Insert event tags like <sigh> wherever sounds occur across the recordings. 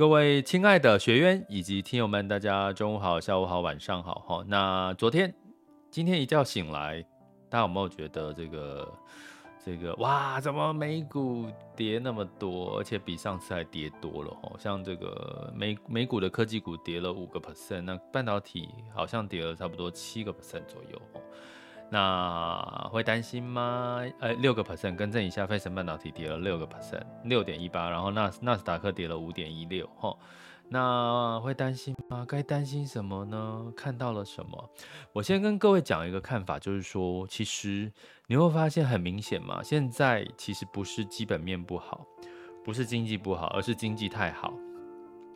各位亲爱的学员以及听友们，大家中午好、下午好、晚上好哈。那昨天、今天一觉醒来，大家有没有觉得这个、这个哇，怎么美股跌那么多，而且比上次还跌多了哈？像这个美美股的科技股跌了五个 percent，那半导体好像跌了差不多七个 percent 左右。那会担心吗？呃，六个 percent，更正一下，费城半导体跌了六个 percent，六点一八，然后纳纳斯达克跌了五点一六，哈，那会担心吗？该担心什么呢？看到了什么？我先跟各位讲一个看法，就是说，其实你会发现很明显嘛，现在其实不是基本面不好，不是经济不好，而是经济太好。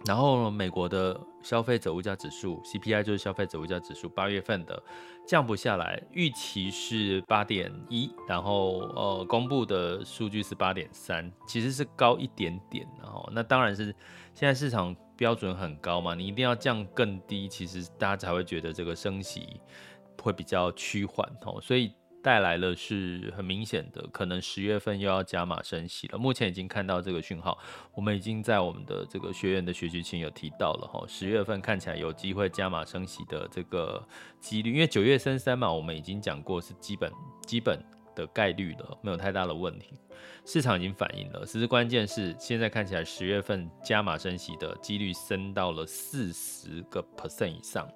然后美国的消费者物价指数 CPI 就是消费者物价指数，八月份的降不下来，预期是八点一，然后呃公布的数据是八点三，其实是高一点点，然后那当然是现在市场标准很高嘛，你一定要降更低，其实大家才会觉得这个升息会比较趋缓哦，所以。带来了是很明显的，可能十月份又要加码升息了。目前已经看到这个讯号，我们已经在我们的这个学员的学习群有提到了哈，十月份看起来有机会加码升息的这个几率，因为九月升三嘛，我们已经讲过是基本基本的概率了，没有太大的问题，市场已经反映了。其实关键是现在看起来十月份加码升息的几率升到了四十个 percent 以上。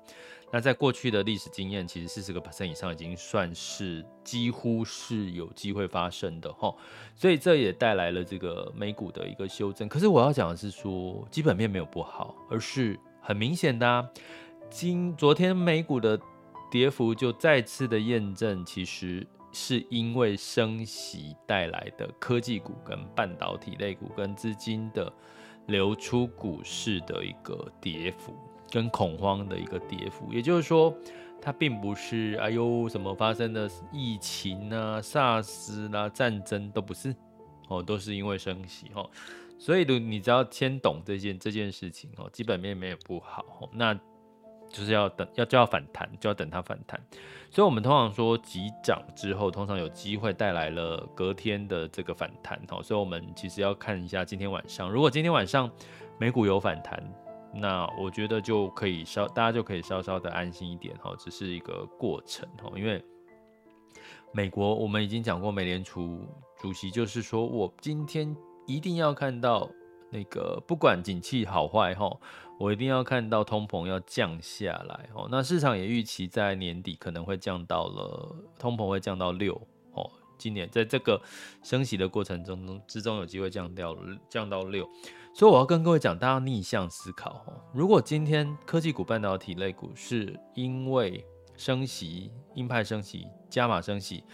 那在过去的历史经验，其实四十个 percent 以上已经算是几乎是有机会发生的哈，所以这也带来了这个美股的一个修正。可是我要讲的是说，基本面没有不好，而是很明显的啊，今昨天美股的跌幅就再次的验证，其实是因为升息带来的科技股跟半导体类股跟资金的流出股市的一个跌幅。跟恐慌的一个跌幅，也就是说，它并不是哎呦什么发生的疫情啊、SARS 啦、战争都不是哦，都是因为升息哦。所以你只要先懂这件这件事情哦，基本面没有不好哦，那就是要等要就要反弹，就要等它反弹。所以我们通常说急涨之后，通常有机会带来了隔天的这个反弹哦。所以我们其实要看一下今天晚上，如果今天晚上美股有反弹。那我觉得就可以稍，大家就可以稍稍的安心一点哈，只是一个过程哈，因为美国我们已经讲过，美联储主席就是说我今天一定要看到那个不管景气好坏哈，我一定要看到通膨要降下来哦。那市场也预期在年底可能会降到了通膨会降到六，今年在这个升息的过程中之中有机会降掉降到六。所以我要跟各位讲，大家逆向思考哦。如果今天科技股、半导体类股是因为升息、鹰派升息、加码升息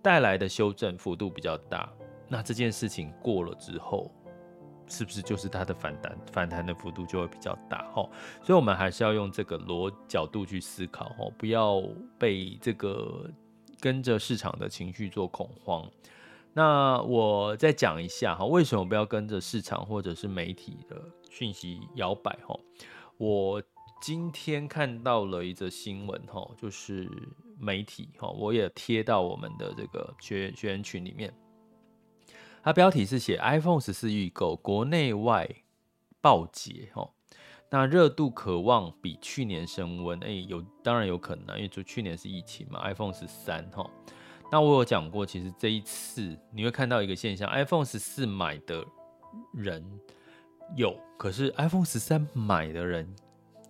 带来的修正幅度比较大，那这件事情过了之后，是不是就是它的反弹？反弹的幅度就会比较大哦。所以，我们还是要用这个逻角度去思考哦，不要被这个跟着市场的情绪做恐慌。那我再讲一下哈，为什么不要跟着市场或者是媒体的讯息摇摆哈？我今天看到了一则新闻哈，就是媒体哈，我也贴到我们的这个学员学员群里面。它标题是写 iPhone 十四预购国内外爆捷哈，那热度渴望比去年升温，哎、有当然有可能，因为就去年是疫情嘛，iPhone 十三哈。那我有讲过，其实这一次你会看到一个现象，iPhone 十四买的人有，可是 iPhone 十三买的人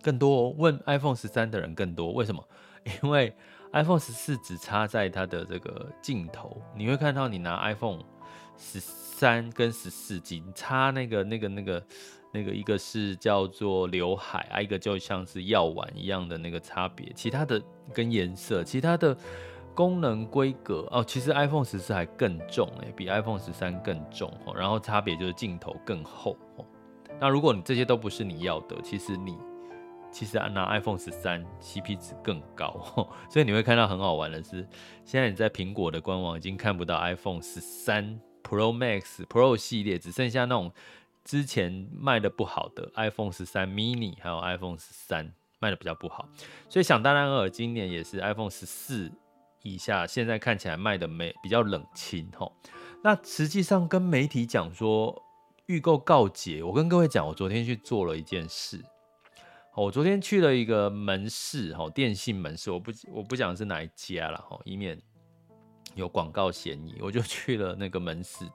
更多，问 iPhone 十三的人更多，为什么？<laughs> 因为 iPhone 十四只插在它的这个镜头，你会看到你拿 iPhone 十三跟十四仅差那个那个那个那个一个是叫做刘海啊，一个就像是药丸一样的那个差别，其他的跟颜色，其他的。功能规格哦，其实 iPhone 十四还更重哎，比 iPhone 十三更重哦。然后差别就是镜头更厚哦。那如果你这些都不是你要的，其实你其实拿 iPhone 十三 CP 值更高。所以你会看到很好玩的是，现在你在苹果的官网已经看不到 iPhone 十三 Pro Max Pro 系列，只剩下那种之前卖的不好的 iPhone 十三 Mini，还有 iPhone 十三卖的比较不好。所以想当然尔，今年也是 iPhone 十四。以下现在看起来卖的没比较冷清吼，那实际上跟媒体讲说预购告捷，我跟各位讲，我昨天去做了一件事，我昨天去了一个门市吼，电信门市，我不我不讲是哪一家了哈，以免有广告嫌疑，我就去了那个门市。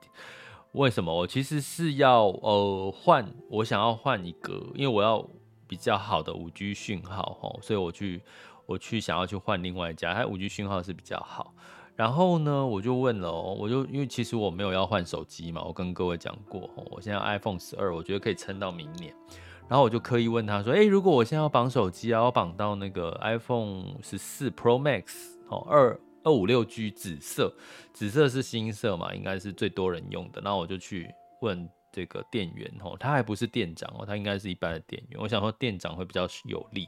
为什么？我其实是要呃换，我想要换一个，因为我要比较好的五 G 讯号吼，所以我去。我去想要去换另外一家，它五 G 讯号是比较好。然后呢，我就问了哦，我就因为其实我没有要换手机嘛，我跟各位讲过，我现在 iPhone 十二，我觉得可以撑到明年。然后我就刻意问他说，诶，如果我现在要绑手机啊，要绑到那个 iPhone 十四 Pro Max 哦，二二五六 G 紫色，紫色是新色嘛，应该是最多人用的。然后我就去问这个店员哦，他还不是店长哦，他应该是一般的店员。我想说店长会比较有利。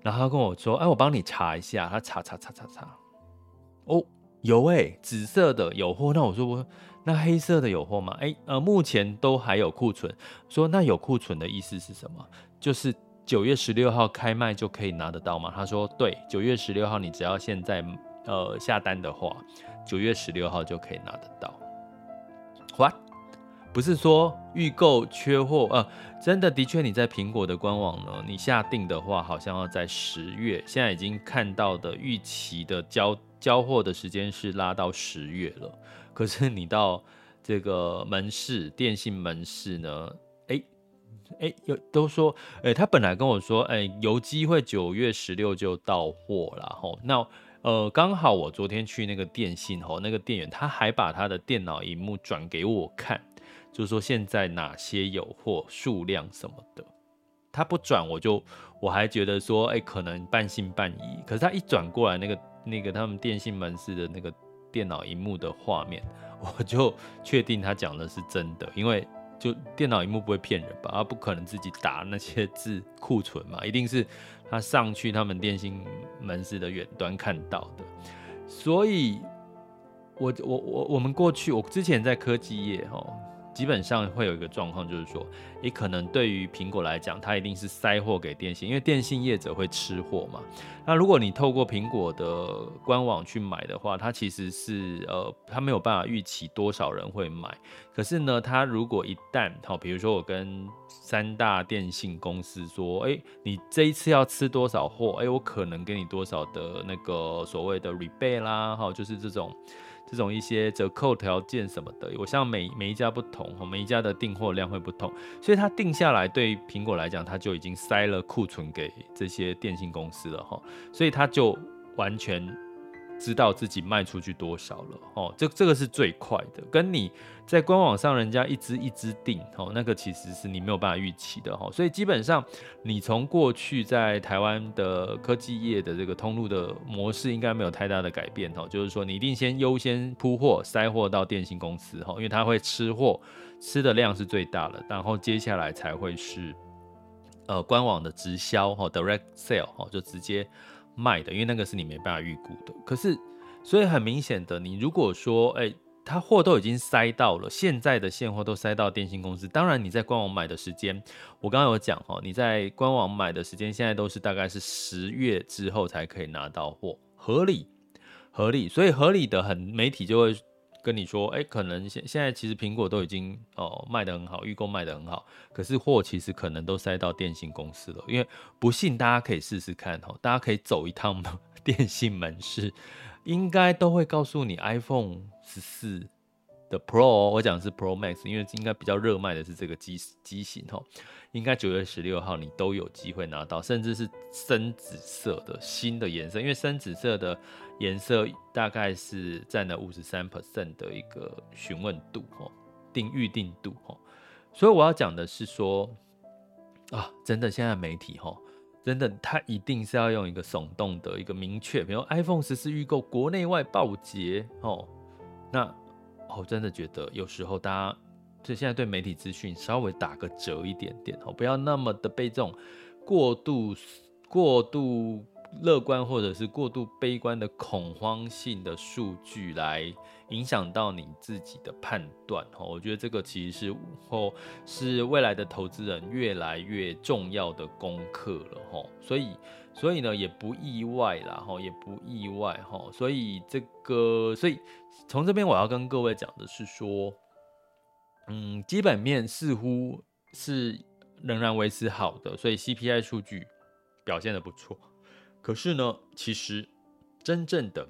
然后他跟我说：“哎，我帮你查一下。”他查查查查查，哦，有哎，紫色的有货。那我说我那黑色的有货吗？哎，呃，目前都还有库存。说那有库存的意思是什么？就是九月十六号开卖就可以拿得到吗？他说对，九月十六号你只要现在呃下单的话，九月十六号就可以拿得到。What？不是说预购缺货，呃，真的的确你在苹果的官网呢，你下定的话，好像要在十月，现在已经看到的预期的交交货的时间是拉到十月了。可是你到这个门市电信门市呢，哎，有都说，哎，他本来跟我说，哎，有机会九月十六就到货了吼。那呃，刚好我昨天去那个电信吼，那个店员他还把他的电脑荧幕转给我看。就说现在哪些有货数量什么的，他不转我就我还觉得说，哎、可能半信半疑。可是他一转过来，那个那个他们电信门市的那个电脑荧幕的画面，<laughs> 我就确定他讲的是真的，因为就电脑荧幕不会骗人吧？他不可能自己打那些字库存嘛，一定是他上去他们电信门市的远端看到的。所以我我我我们过去我之前在科技业哦。基本上会有一个状况，就是说，也可能对于苹果来讲，它一定是塞货给电信，因为电信业者会吃货嘛。那如果你透过苹果的官网去买的话，它其实是呃，它没有办法预期多少人会买。可是呢，它如果一旦好，比如说我跟三大电信公司说，哎，你这一次要吃多少货？哎，我可能给你多少的那个所谓的 rebate 啦，哈，就是这种。这种一些折扣条件什么的，我像每每一家不同，每一家的订货量会不同，所以它定下来对苹果来讲，它就已经塞了库存给这些电信公司了哈，所以它就完全。知道自己卖出去多少了哦，这这个是最快的，跟你在官网上人家一支一支订哦，那个其实是你没有办法预期的哈，所以基本上你从过去在台湾的科技业的这个通路的模式应该没有太大的改变哦，就是说你一定先优先铺货塞货到电信公司哈，因为它会吃货，吃的量是最大的，然后接下来才会是呃官网的直销哈，direct sale 哈，就直接。卖的，因为那个是你没办法预估的。可是，所以很明显的，你如果说，哎，他货都已经塞到了，现在的现货都塞到电信公司。当然，你在官网买的时间，我刚刚有讲哦，你在官网买的时间，现在都是大概是十月之后才可以拿到货，合理，合理。所以合理的很，媒体就会。跟你说，哎、可能现现在其实苹果都已经哦卖得很好，预购卖得很好，可是货其实可能都塞到电信公司了。因为不信，大家可以试试看哦，大家可以走一趟 <laughs> 电信门市，应该都会告诉你 iPhone 十四的 Pro，我讲是 Pro Max，因为应该比较热卖的是这个机机型哦。应该九月十六号你都有机会拿到，甚至是深紫色的新的颜色，因为深紫色的颜色大概是占了五十三 percent 的一个询问度哦，定预定度哦。所以我要讲的是说啊，真的现在媒体哈，真的它一定是要用一个耸动的一个明确，比如 iPhone 十四预购国内外爆捷哦，那我真的觉得有时候大家。所以现在对媒体资讯稍微打个折一点点哦，不要那么的被这种过度、过度乐观或者是过度悲观的恐慌性的数据来影响到你自己的判断哦。我觉得这个其实是后是未来的投资人越来越重要的功课了哈。所以，所以呢也不意外啦哈，也不意外哈。所以这个，所以从这边我要跟各位讲的是说。嗯，基本面似乎是仍然维持好的，所以 CPI 数据表现的不错。可是呢，其实真正的、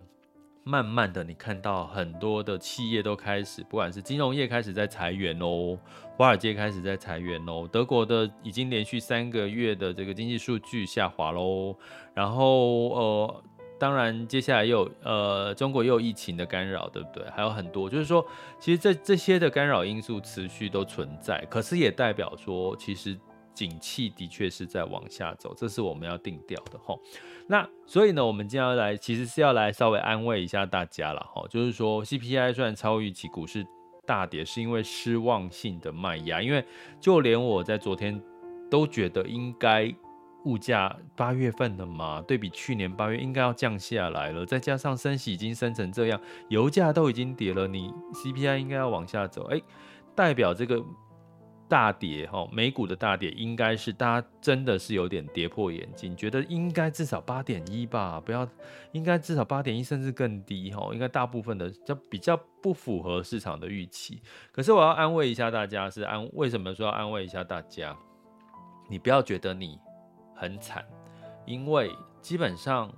慢慢的，你看到很多的企业都开始，不管是金融业开始在裁员哦，华尔街开始在裁员哦，德国的已经连续三个月的这个经济数据下滑喽，然后呃。当然，接下来又有呃，中国又有疫情的干扰，对不对？还有很多，就是说，其实这这些的干扰因素持续都存在，可是也代表说，其实景气的确是在往下走，这是我们要定调的齁。那所以呢，我们今天要来，其实是要来稍微安慰一下大家了齁，就是说，CPI 虽然超预期，股市大跌，是因为失望性的卖压，因为就连我在昨天都觉得应该。物价八月份的嘛，对比去年八月应该要降下来了，再加上升息已经升成这样，油价都已经跌了，你 CPI 应该要往下走，哎、代表这个大跌哈，美股的大跌应该是大家真的是有点跌破眼镜，觉得应该至少八点一吧，不要，应该至少八点一甚至更低哈，应该大部分的就比较不符合市场的预期。可是我要安慰一下大家，是安为什么说要安慰一下大家？你不要觉得你。很惨，因为基本上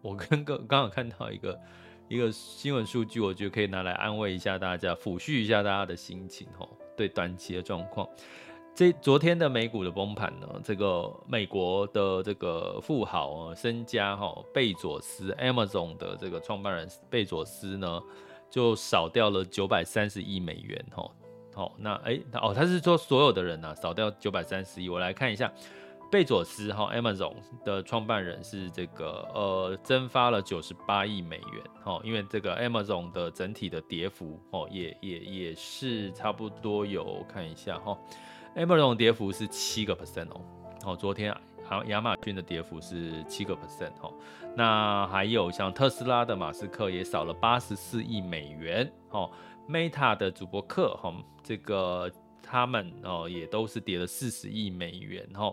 我跟刚刚好看到一个一个新闻数据，我觉得可以拿来安慰一下大家，抚恤一下大家的心情哦。对短期的状况，这昨天的美股的崩盘呢，这个美国的这个富豪啊，身家哈贝佐斯，Amazon 的这个创办人贝佐斯呢，就少掉了九百三十亿美元哈。好，那哎哦，他是说所有的人呐，少掉九百三十亿，我来看一下。贝佐斯哈，Amazon 的创办人是这个呃，蒸发了九十八亿美元哈，因为这个 Amazon 的整体的跌幅哦，也也也是差不多有看一下哈，Amazon 跌幅是七个 percent 哦，哦，昨天好亚马逊的跌幅是七个 percent 哦，那还有像特斯拉的马斯克也少了八十四亿美元哦，Meta 的主播克哈，这个他们哦也都是跌了四十亿美元哈。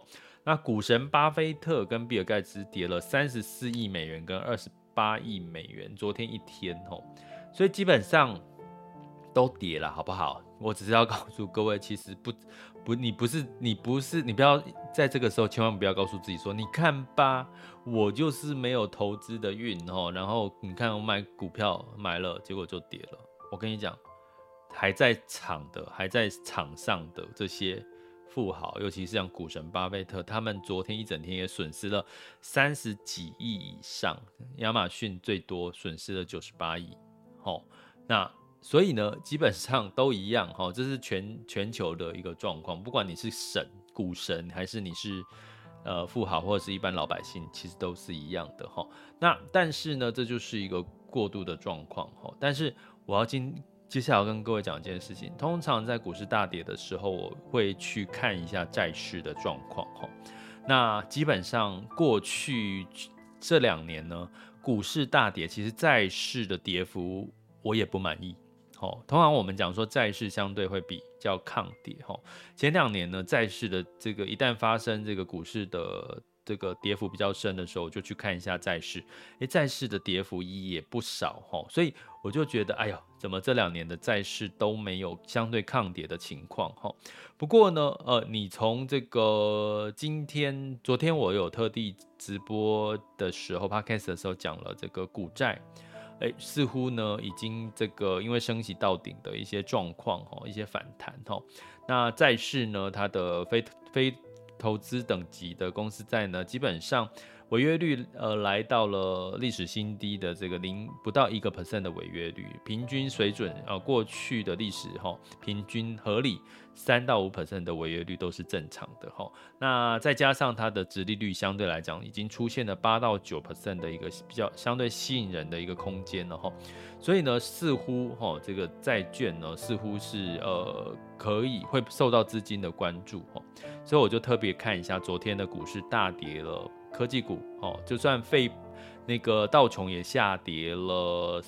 那股神巴菲特跟比尔盖茨跌了三十四亿美元跟二十八亿美元，昨天一天哦，所以基本上都跌了，好不好？我只是要告诉各位，其实不不，你不是你不是你不要在这个时候千万不要告诉自己说，你看吧，我就是没有投资的运哦，然后你看我买股票买了，结果就跌了。我跟你讲，还在场的还在场上的这些。富豪，尤其是像股神巴菲特，他们昨天一整天也损失了三十几亿以上。亚马逊最多损失了九十八亿。好，那所以呢，基本上都一样。哈，这是全全球的一个状况。不管你是神股神，还是你是呃富豪，或者是一般老百姓，其实都是一样的。哈，那但是呢，这就是一个过度的状况。哈，但是我要今。接下来要跟各位讲一件事情，通常在股市大跌的时候，我会去看一下债市的状况。哈，那基本上过去这两年呢，股市大跌，其实债市的跌幅我也不满意。好，通常我们讲说债市相对会比较抗跌。哈，前两年呢，债市的这个一旦发生这个股市的这个跌幅比较深的时候，我就去看一下债市，诶，债市的跌幅也不少哈，所以我就觉得，哎呀，怎么这两年的债市都没有相对抗跌的情况哈？不过呢，呃，你从这个今天、昨天我有特地直播的时候，Podcast 的时候讲了这个股债。哎，似乎呢，已经这个因为升息到顶的一些状况哈，一些反弹哈。那债市呢，它的非非投资等级的公司债呢，基本上违约率呃来到了历史新低的这个零不到一个 percent 的违约率，平均水准呃过去的历史哈，平均合理。三到五 percent 的违约率都是正常的哈，那再加上它的殖利率相对来讲已经出现了八到九 percent 的一个比较相对吸引人的一个空间了哈，所以呢，似乎哈这个债券呢似乎是呃可以会受到资金的关注哈，所以我就特别看一下昨天的股市大跌了，科技股哦，就算费那个道琼也下跌了。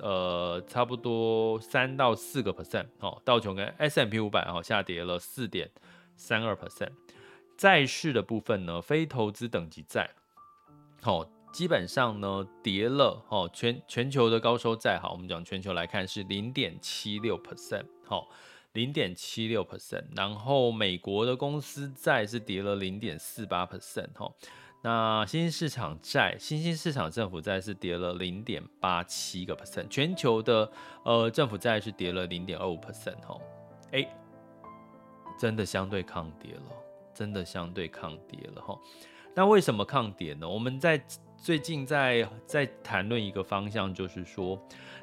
呃，差不多三到四个 percent 哦，道琼跟 S M P 五百哦下跌了四点三二 percent。债市的部分呢，非投资等级债，哦，基本上呢跌了哦，全全球的高收债，好，我们讲全球来看是零点七六 percent，好，零点七六 percent。然后美国的公司债是跌了零点四八 percent，哈。那新兴市场债、新兴市场政府债是跌了零点八七个 percent，全球的呃政府债是跌了零点二五 percent 哈，哎，真的相对抗跌了，真的相对抗跌了哈。那为什么抗跌呢？我们在最近在在谈论一个方向，就是说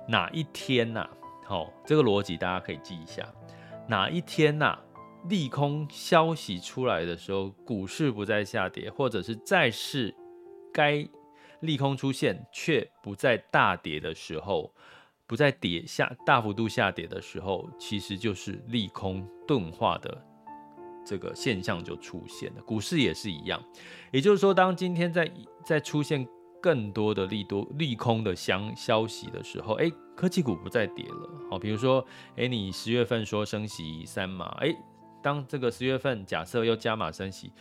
哪一天呐、啊？好，这个逻辑大家可以记一下，哪一天呐、利空消息出来的时候，股市不再下跌，或者是债市该利空出现却不再大跌的时候，不再跌下大幅度下跌的时候，其实就是利空钝化的这个现象就出现了。股市也是一样，也就是说，当今天在在出现更多的利多利空的相消息的时候，哎，科技股不再跌了。好，比如说，哎，你十月份说升息三码，哎。当这个十月份假设又加码升息，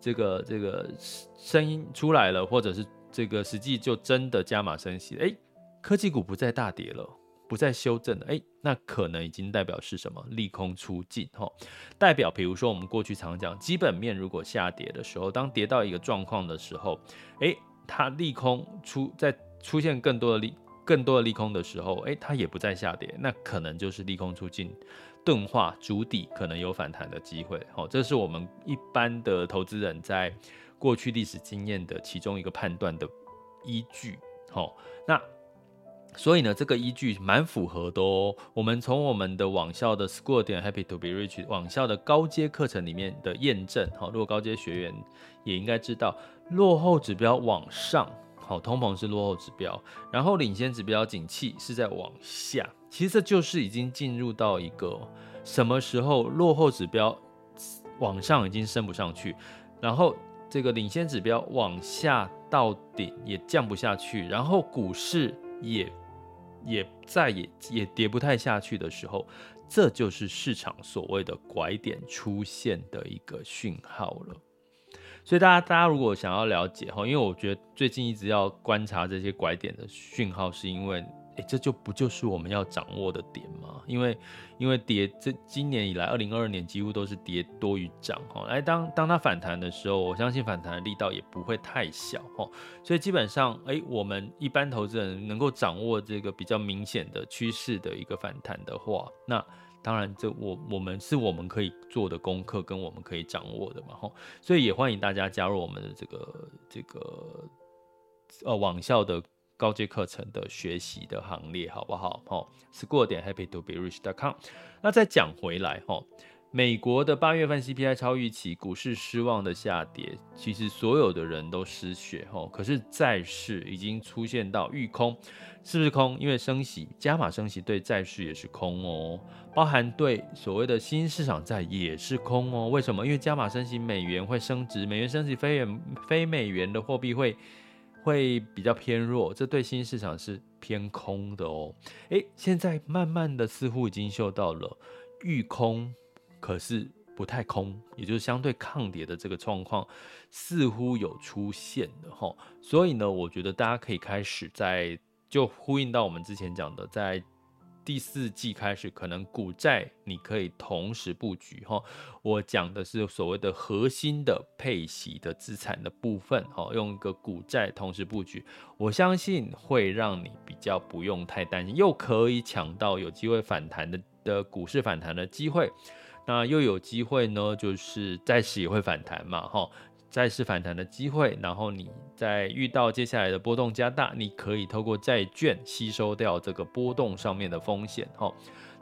这个这个声音出来了，或者是这个实际就真的加码升息，哎，科技股不再大跌了，不再修正了，哎，那可能已经代表是什么？利空出尽哈，代表比如说我们过去常讲，基本面如果下跌的时候，当跌到一个状况的时候，哎，它利空出在出现更多的利更多的利空的时候，哎，它也不再下跌，那可能就是利空出尽。钝化筑底可能有反弹的机会，好，这是我们一般的投资人在过去历史经验的其中一个判断的依据，好，那所以呢，这个依据蛮符合的哦。我们从我们的网校的 School 点 Happy to be Rich 网校的高阶课程里面的验证，好，如果高阶学员也应该知道，落后指标往上，好，通膨是落后指标，然后领先指标景气是在往下。其实这就是已经进入到一个什么时候落后指标往上已经升不上去，然后这个领先指标往下到顶也降不下去，然后股市也也再也也跌不太下去的时候，这就是市场所谓的拐点出现的一个讯号了。所以大家大家如果想要了解哈，因为我觉得最近一直要观察这些拐点的讯号，是因为。欸、这就不就是我们要掌握的点吗？因为，因为跌这今年以来，二零二二年几乎都是跌多于涨哈。来，当当它反弹的时候，我相信反弹的力道也不会太小哈。所以基本上，哎、我们一般投资人能够掌握这个比较明显的趋势的一个反弹的话，那当然这我我们是我们可以做的功课跟我们可以掌握的嘛哈。所以也欢迎大家加入我们的这个这个呃网校的。高阶课程的学习的行列，好不好？哈，School 点 Happy to be rich dot com。那再讲回来，哈，美国的八月份 CPI 超预期，股市失望的下跌，其实所有的人都失血，哈。可是债市已经出现到遇空，是不是空？因为升息，加码升息对债市也是空哦，包含对所谓的新市场债也是空哦。为什么？因为加码升息，美元会升值，美元升值，非元非美元的货币会。会比较偏弱，这对新市场是偏空的哦。诶，现在慢慢的似乎已经嗅到了遇空，可是不太空，也就是相对抗跌的这个状况似乎有出现的哈。所以呢，我觉得大家可以开始在就呼应到我们之前讲的，在。第四季开始，可能股债你可以同时布局哈。我讲的是所谓的核心的配息的资产的部分哈，用一个股债同时布局，我相信会让你比较不用太担心，又可以抢到有机会反弹的的股市反弹的机会，那又有机会呢，就是债市也会反弹嘛哈。债市反弹的机会，然后你在遇到接下来的波动加大，你可以透过债券吸收掉这个波动上面的风险哈。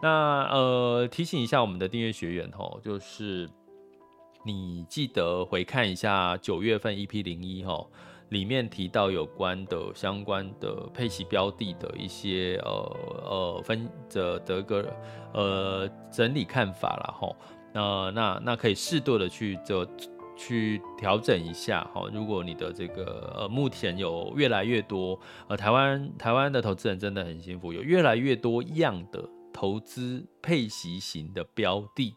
那呃提醒一下我们的订阅学员哈，就是你记得回看一下九月份 EP 零一哈，里面提到有关的相关的配息标的的一些呃呃分的的个呃整理看法了哈。那那那可以适度的去做。去调整一下哈，如果你的这个呃目前有越来越多呃台湾台湾的投资人真的很幸福，有越来越多样的投资配息型的标的。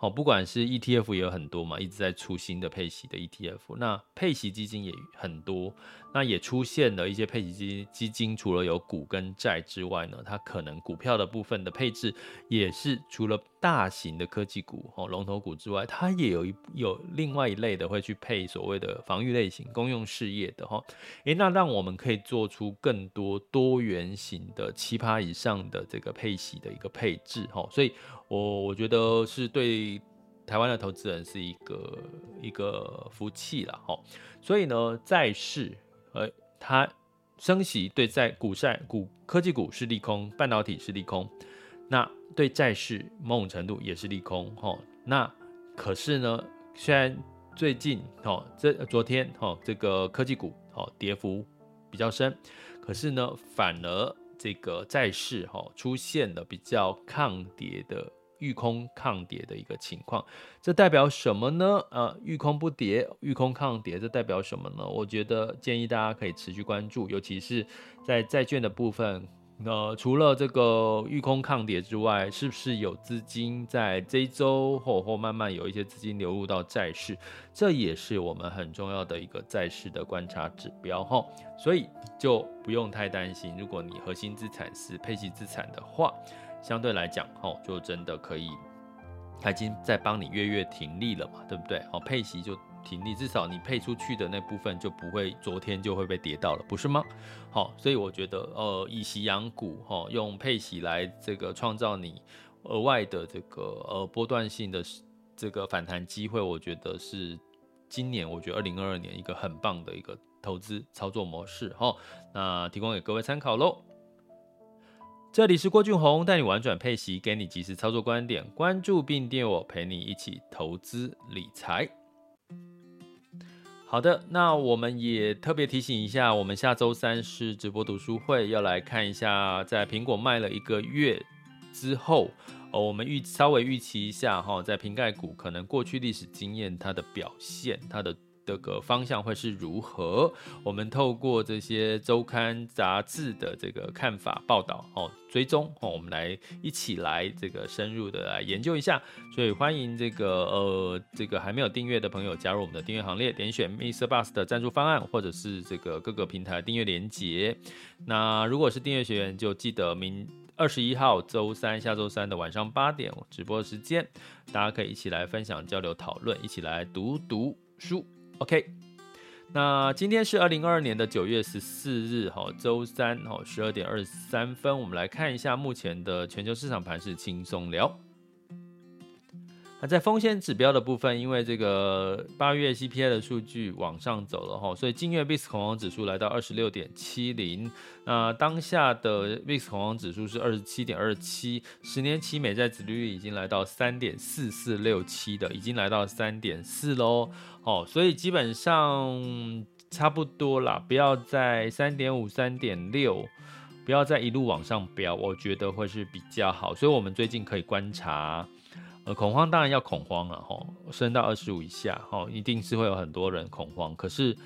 哦，不管是 ETF 也有很多嘛，一直在出新的配息的 ETF。那配息基金也很多，那也出现了一些配息基基金，除了有股跟债之外呢，它可能股票的部分的配置也是除了大型的科技股哦龙头股之外，它也有一有另外一类的会去配所谓的防御类型公用事业的哈。诶，那让我们可以做出更多多元型的七趴以上的这个配息的一个配置哈，所以。我我觉得是对台湾的投资人是一个一个福气了哈，所以呢，债市呃，它升息对在股债股科技股是利空，半导体是利空，那对债市某种程度也是利空哈。那可是呢，虽然最近哦，这昨天哦，这个科技股哦跌幅比较深，可是呢，反而这个债市哈出现了比较抗跌的。遇空抗跌的一个情况，这代表什么呢？呃，遇空不跌，遇空抗跌，这代表什么呢？我觉得建议大家可以持续关注，尤其是在债券的部分。呃，除了这个遇空抗跌之外，是不是有资金在这周或或慢慢有一些资金流入到债市？这也是我们很重要的一个债市的观察指标哈。所以就不用太担心，如果你核心资产是配息资产的话。相对来讲，哦，就真的可以，他已经在帮你月月停利了嘛，对不对？哦，配息就停利，至少你配出去的那部分就不会昨天就会被跌到了，不是吗？好，所以我觉得，呃，以息养股，哈，用配息来这个创造你额外的这个呃波段性的这个反弹机会，我觉得是今年我觉得二零二二年一个很棒的一个投资操作模式，哈，那提供给各位参考喽。这里是郭俊宏，带你玩转配息，给你及时操作观点。关注并订阅我，陪你一起投资理财。好的，那我们也特别提醒一下，我们下周三是直播读书会，要来看一下，在苹果卖了一个月之后，哦，我们预稍微预期一下哈，在瓶盖股可能过去历史经验它的表现，它的。这个方向会是如何？我们透过这些周刊杂志的这个看法报道哦，追踪哦，我们来一起来这个深入的来研究一下。所以欢迎这个呃这个还没有订阅的朋友加入我们的订阅行列，点选 Mister Bus 的赞助方案，或者是这个各个平台订阅连接。那如果是订阅学员，就记得明二十一号周三下周三的晚上八点直播时间，大家可以一起来分享、交流、讨论，一起来读读书。OK，那今天是二零二二年的九月十四日，哈，周三，哈，十二点二十三分，我们来看一下目前的全球市场盘势，轻松聊。那在风险指标的部分，因为这个八月 CPI 的数据往上走了哈，所以近月 VIX 恐慌指数来到二十六点七零。那当下的 VIX 恐慌指数是二十七点二七，十年期美债指率已经来到三点四四六七的，已经来到三点四喽。哦，所以基本上差不多啦，不要在三点五、三点六，不要再一路往上飙，我觉得会是比较好。所以我们最近可以观察。恐慌当然要恐慌了哈，升到二十五以下哈，一定是会有很多人恐慌。可是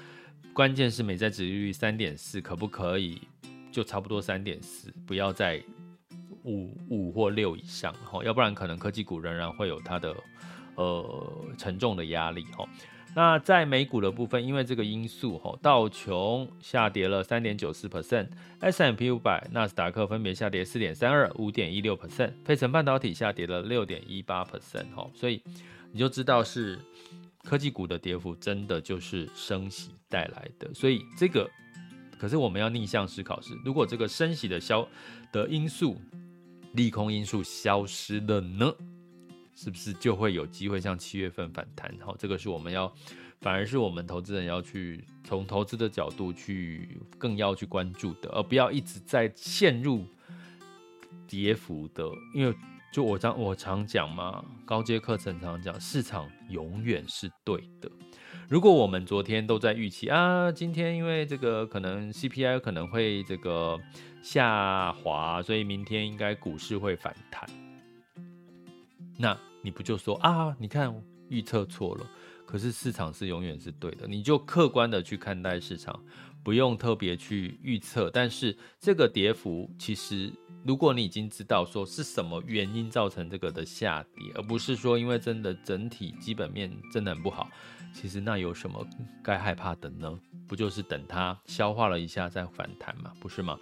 关键是美债殖利率三点四，可不可以就差不多三点四，不要在五五或六以上哈，要不然可能科技股仍然会有它的呃沉重的压力哈。那在美股的部分，因为这个因素哈，道琼下跌了三点九四 percent，S&P 五百、纳斯达克分别下跌四点三二、五点一六 percent，费城半导体下跌了六点一八 percent 哈，所以你就知道是科技股的跌幅真的就是升息带来的，所以这个可是我们要逆向思考是，如果这个升息的消的因素利空因素消失了呢？是不是就会有机会像七月份反弹？好，这个是我们要，反而是我们投资人要去从投资的角度去更要去关注的，而不要一直在陷入跌幅的。因为就我常我常讲嘛，高阶课程常讲，市场永远是对的。如果我们昨天都在预期啊，今天因为这个可能 CPI 可能会这个下滑，所以明天应该股市会反弹。那你不就说啊？你看预测错了，可是市场是永远是对的，你就客观的去看待市场，不用特别去预测。但是这个跌幅，其实如果你已经知道说是什么原因造成这个的下跌，而不是说因为真的整体基本面真的很不好，其实那有什么该害怕的呢？不就是等它消化了一下再反弹嘛，不是吗？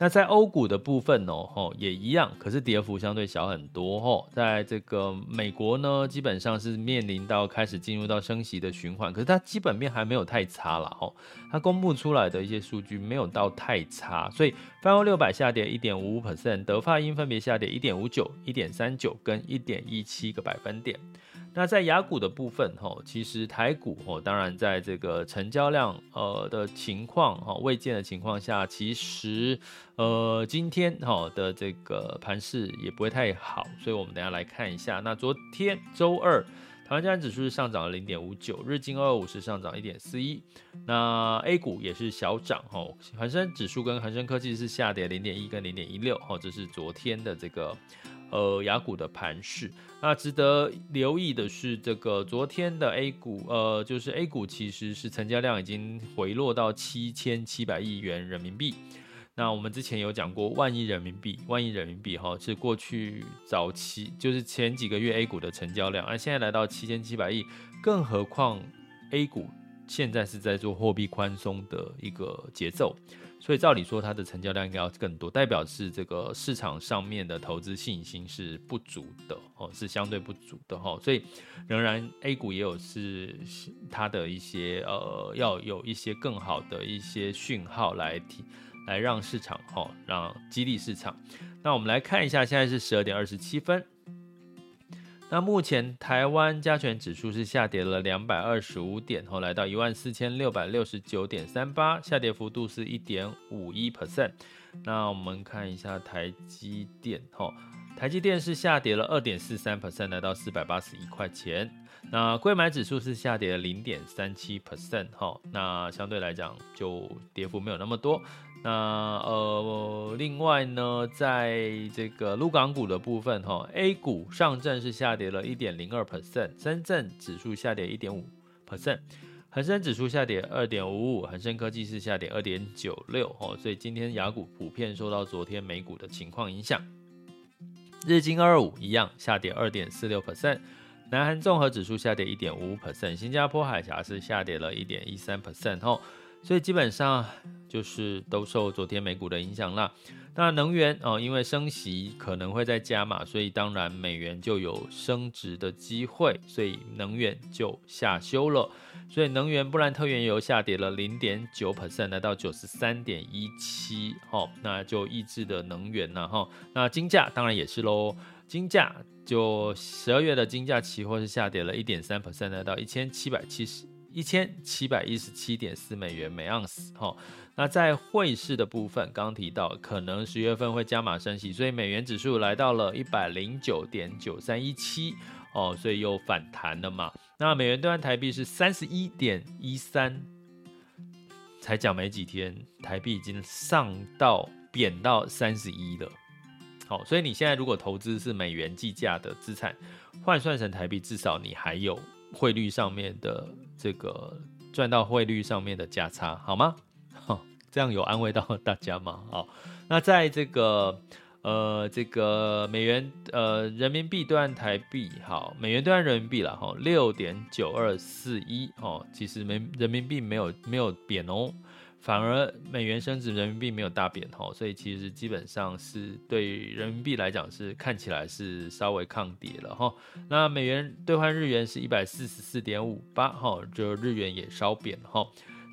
那在欧股的部分哦，吼也一样，可是跌幅相对小很多吼。在这个美国呢，基本上是面临到开始进入到升息的循环，可是它基本面还没有太差了吼。它公布出来的一些数据没有到太差，所以泛欧六百下跌一点五五 percent，德法英分别下跌一点五九、一点三九跟一点一七个百分点。那在雅股的部分，哈，其实台股，哦，当然在这个成交量，呃的情况，哈，未见的情况下，其实，呃，今天，哈的这个盘势也不会太好，所以我们等下来看一下。那昨天周二，台湾加权指数是上涨了零点五九，日经二二五是上涨一点四一，那 A 股也是小涨，哈，恒生指数跟恒生科技是下跌零点一跟零点一六，哈，这是昨天的这个。呃，雅股的盘势，那值得留意的是，这个昨天的 A 股，呃，就是 A 股其实是成交量已经回落到七千七百亿元人民币。那我们之前有讲过，万亿人民币，万亿人民币哈，是过去早期就是前几个月 A 股的成交量，而现在来到七千七百亿，更何况 A 股现在是在做货币宽松的一个节奏。所以照理说，它的成交量应该要更多，代表是这个市场上面的投资信心是不足的哦，是相对不足的哈。所以仍然 A 股也有是它的一些呃，要有一些更好的一些讯号来提，来让市场哈，让激励市场。那我们来看一下，现在是十二点二十七分。那目前台湾加权指数是下跌了两百二十五点，后来到一万四千六百六十九点三八，下跌幅度是一点五一 percent。那我们看一下台积电，哈，台积电是下跌了二点四三 percent，来到四百八十一块钱。那柜买指数是下跌了零点三七 percent，哈，那相对来讲就跌幅没有那么多。那呃，另外呢，在这个陆港股的部分，哈，A 股上证是下跌了一点零二 percent，深圳指数下跌一点五 percent，恒生指数下跌二点五五，恒生科技是下跌二点九六，哦，所以今天亚股普遍受到昨天美股的情况影响。日经二二五一样下跌二点四六 percent，南韩综合指数下跌一点五五 percent，新加坡海峡是下跌了一点一三 percent，哦。所以基本上就是都受昨天美股的影响啦。那能源哦，因为升息可能会再加码，所以当然美元就有升值的机会，所以能源就下修了。所以能源布兰特原油下跌了零点九 percent，来到九十三点一七。哦，那就抑制的能源了哈。那金价当然也是喽，金价就十二月的金价期货是下跌了一点三 percent，来到一千七百七十。一千七百一十七点四美元每盎司，哈，那在汇市的部分，刚提到可能十月份会加码升息，所以美元指数来到了一百零九点九三一七，哦，所以又反弹了嘛。那美元兑换台币是三十一点一三，才讲没几天，台币已经上到贬到三十一了，好，所以你现在如果投资是美元计价的资产，换算成台币，至少你还有汇率上面的。这个赚到汇率上面的价差，好吗？<laughs> 这样有安慰到大家吗？<laughs> 好，那在这个呃，这个美元呃人民币兑换台币，好，美元兑换人民币了哈，六点九二四一哦，其实没人民币没有没有贬哦。反而美元升值，人民币没有大贬吼，所以其实基本上是对人民币来讲是看起来是稍微抗跌了哈。那美元兑换日元是一百四十四点五八哈，就日元也稍贬哈。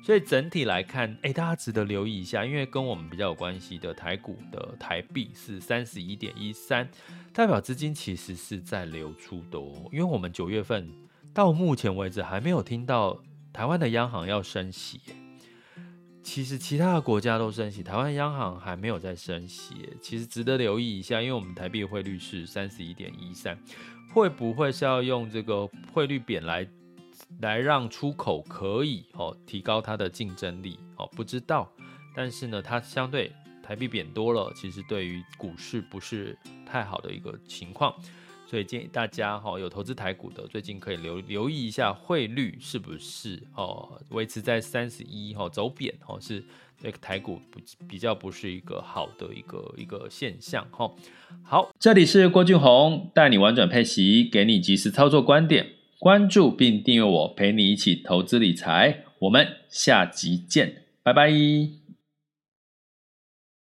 所以整体来看，哎、大家值得留意一下，因为跟我们比较有关系的台股的台币是三十一点一三，代表资金其实是在流出的哦。因为我们九月份到目前为止还没有听到台湾的央行要升息。其实其他的国家都升息，台湾央行还没有在升息，其实值得留意一下，因为我们台币汇率是三十一点一三，会不会是要用这个汇率贬来来让出口可以哦提高它的竞争力哦？不知道，但是呢，它相对台币贬多了，其实对于股市不是太好的一个情况。所以建议大家哈，有投资台股的，最近可以留留意一下汇率是不是哦维持在三十一哈走贬哈，是这个台股不比较不是一个好的一个一个现象哈。好，这里是郭俊宏带你玩转配息，给你及时操作观点，关注并订阅我，陪你一起投资理财。我们下集见，拜拜。